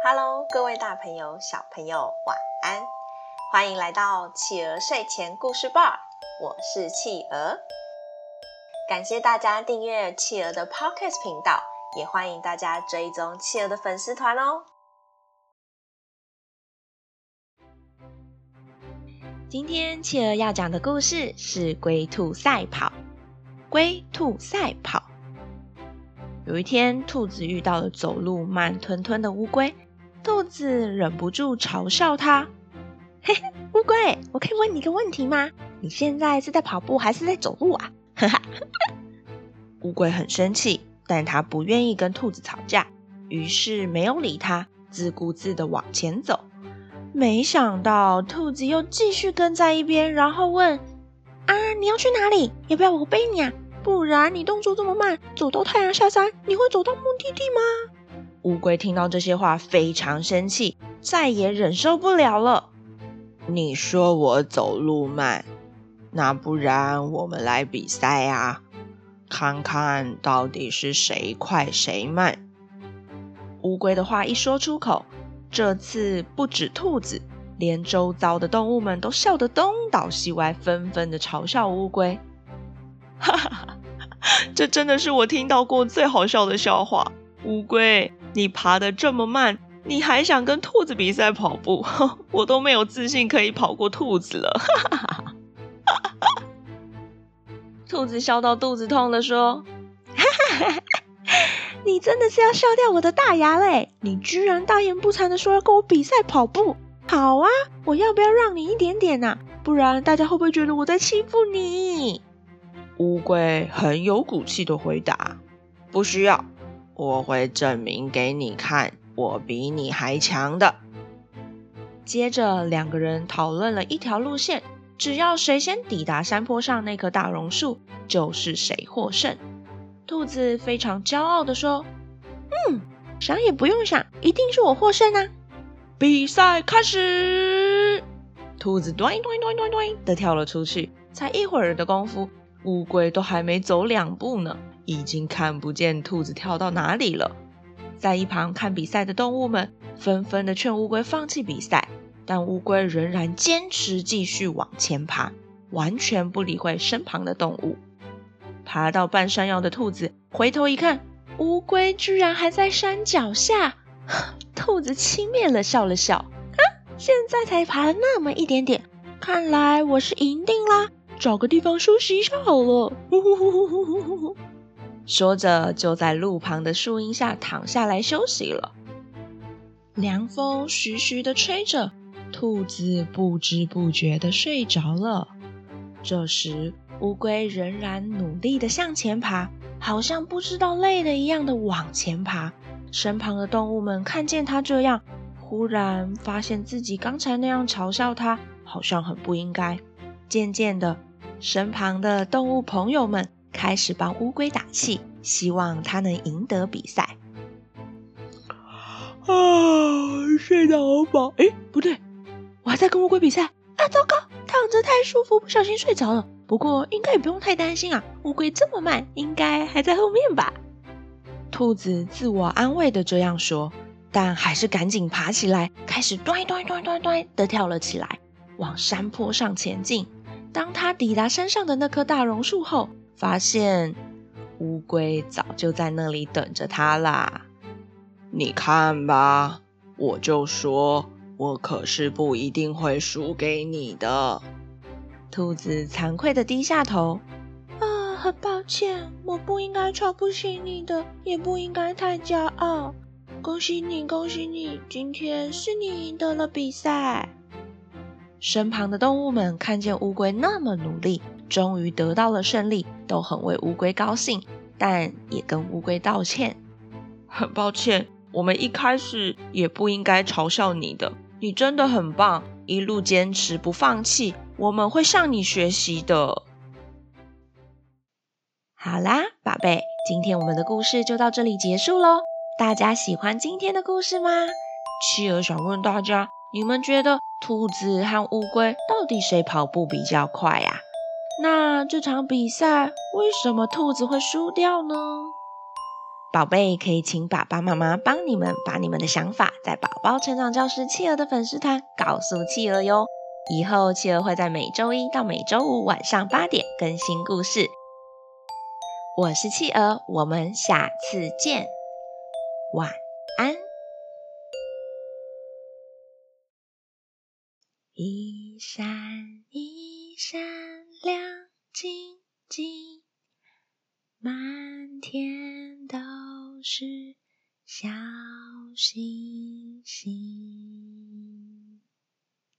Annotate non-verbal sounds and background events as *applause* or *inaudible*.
Hello，各位大朋友、小朋友，晚安！欢迎来到企鹅睡前故事吧，我是企鹅。感谢大家订阅企鹅的 Podcast 频道，也欢迎大家追踪企鹅的粉丝团哦。今天企鹅要讲的故事是龟兔赛跑。龟兔赛跑。有一天，兔子遇到了走路慢吞吞的乌龟，兔子忍不住嘲笑它：“嘿嘿，乌龟，我可以问你一个问题吗？你现在是在跑步还是在走路啊？”哈哈。乌龟很生气，但它不愿意跟兔子吵架，于是没有理它，自顾自地往前走。没想到，兔子又继续跟在一边，然后问。啊，你要去哪里？要不要我背你啊？不然你动作这么慢，走到太阳下山，你会走到目的地吗？乌龟听到这些话非常生气，再也忍受不了了。你说我走路慢，那不然我们来比赛啊，看看到底是谁快谁慢。乌龟的话一说出口，这次不止兔子。连周遭的动物们都笑得东倒西歪，纷纷的嘲笑乌龟。哈哈哈，这真的是我听到过最好笑的笑话。乌龟，你爬得这么慢，你还想跟兔子比赛跑步？*laughs* 我都没有自信可以跑过兔子了。*laughs* 兔子笑到肚子痛的说：“，*laughs* 你真的是要笑掉我的大牙嘞！你居然大言不惭的说要跟我比赛跑步！”好啊，我要不要让你一点点啊？不然大家会不会觉得我在欺负你？乌龟很有骨气的回答：“不需要，我会证明给你看，我比你还强的。”接着两个人讨论了一条路线，只要谁先抵达山坡上那棵大榕树，就是谁获胜。兔子非常骄傲地说：“嗯，想也不用想，一定是我获胜啊！”比赛开始，兔子咚咚咚咚咚的跳了出去。才一会儿的功夫，乌龟都还没走两步呢，已经看不见兔子跳到哪里了。在一旁看比赛的动物们纷纷的劝乌龟放弃比赛，但乌龟仍然坚持继续往前爬，完全不理会身旁的动物。爬到半山腰的兔子回头一看，乌龟居然还在山脚下。*laughs* 兔子轻蔑了笑了笑，啊，现在才爬了那么一点点，看来我是赢定啦，找个地方休息一下好了。呼呼呼呼呼呼呼，说着就在路旁的树荫下躺下来休息了。凉风徐徐的吹着，兔子不知不觉的睡着了。这时，乌龟仍然努力的向前爬，好像不知道累了一样的往前爬。身旁的动物们看见它这样，忽然发现自己刚才那样嘲笑它，好像很不应该。渐渐的，身旁的动物朋友们开始帮乌龟打气，希望它能赢得比赛。啊，睡得好饱。哎，不对，我还在跟乌龟比赛。啊，糟糕，躺着太舒服，不小心睡着了。不过应该也不用太担心啊，乌龟这么慢，应该还在后面吧。兔子自我安慰的这样说，但还是赶紧爬起来，开始咚咚咚咚咚的跳了起来，往山坡上前进。当他抵达山上的那棵大榕树后，发现乌龟早就在那里等着他啦。你看吧，我就说，我可是不一定会输给你的。兔子惭愧的低下头。啊很抱歉，我不应该瞧不起你的，也不应该太骄傲。恭喜你，恭喜你，今天是你赢得了比赛。身旁的动物们看见乌龟那么努力，终于得到了胜利，都很为乌龟高兴，但也跟乌龟道歉。很 *laughs* 抱歉，我们一开始也不应该嘲笑你的。你真的很棒，一路坚持不放弃，我们会向你学习的。好啦，宝贝，今天我们的故事就到这里结束喽。大家喜欢今天的故事吗？企鹅想问大家，你们觉得兔子和乌龟到底谁跑步比较快呀？那这场比赛为什么兔子会输掉呢？宝贝可以请爸爸妈妈帮你们把你们的想法在宝宝成长教室企鹅的粉丝团告诉企鹅哟。以后企鹅会在每周一到每周五晚上八点更新故事。我是企鹅，我们下次见，晚安。一闪晶满天都是小星星。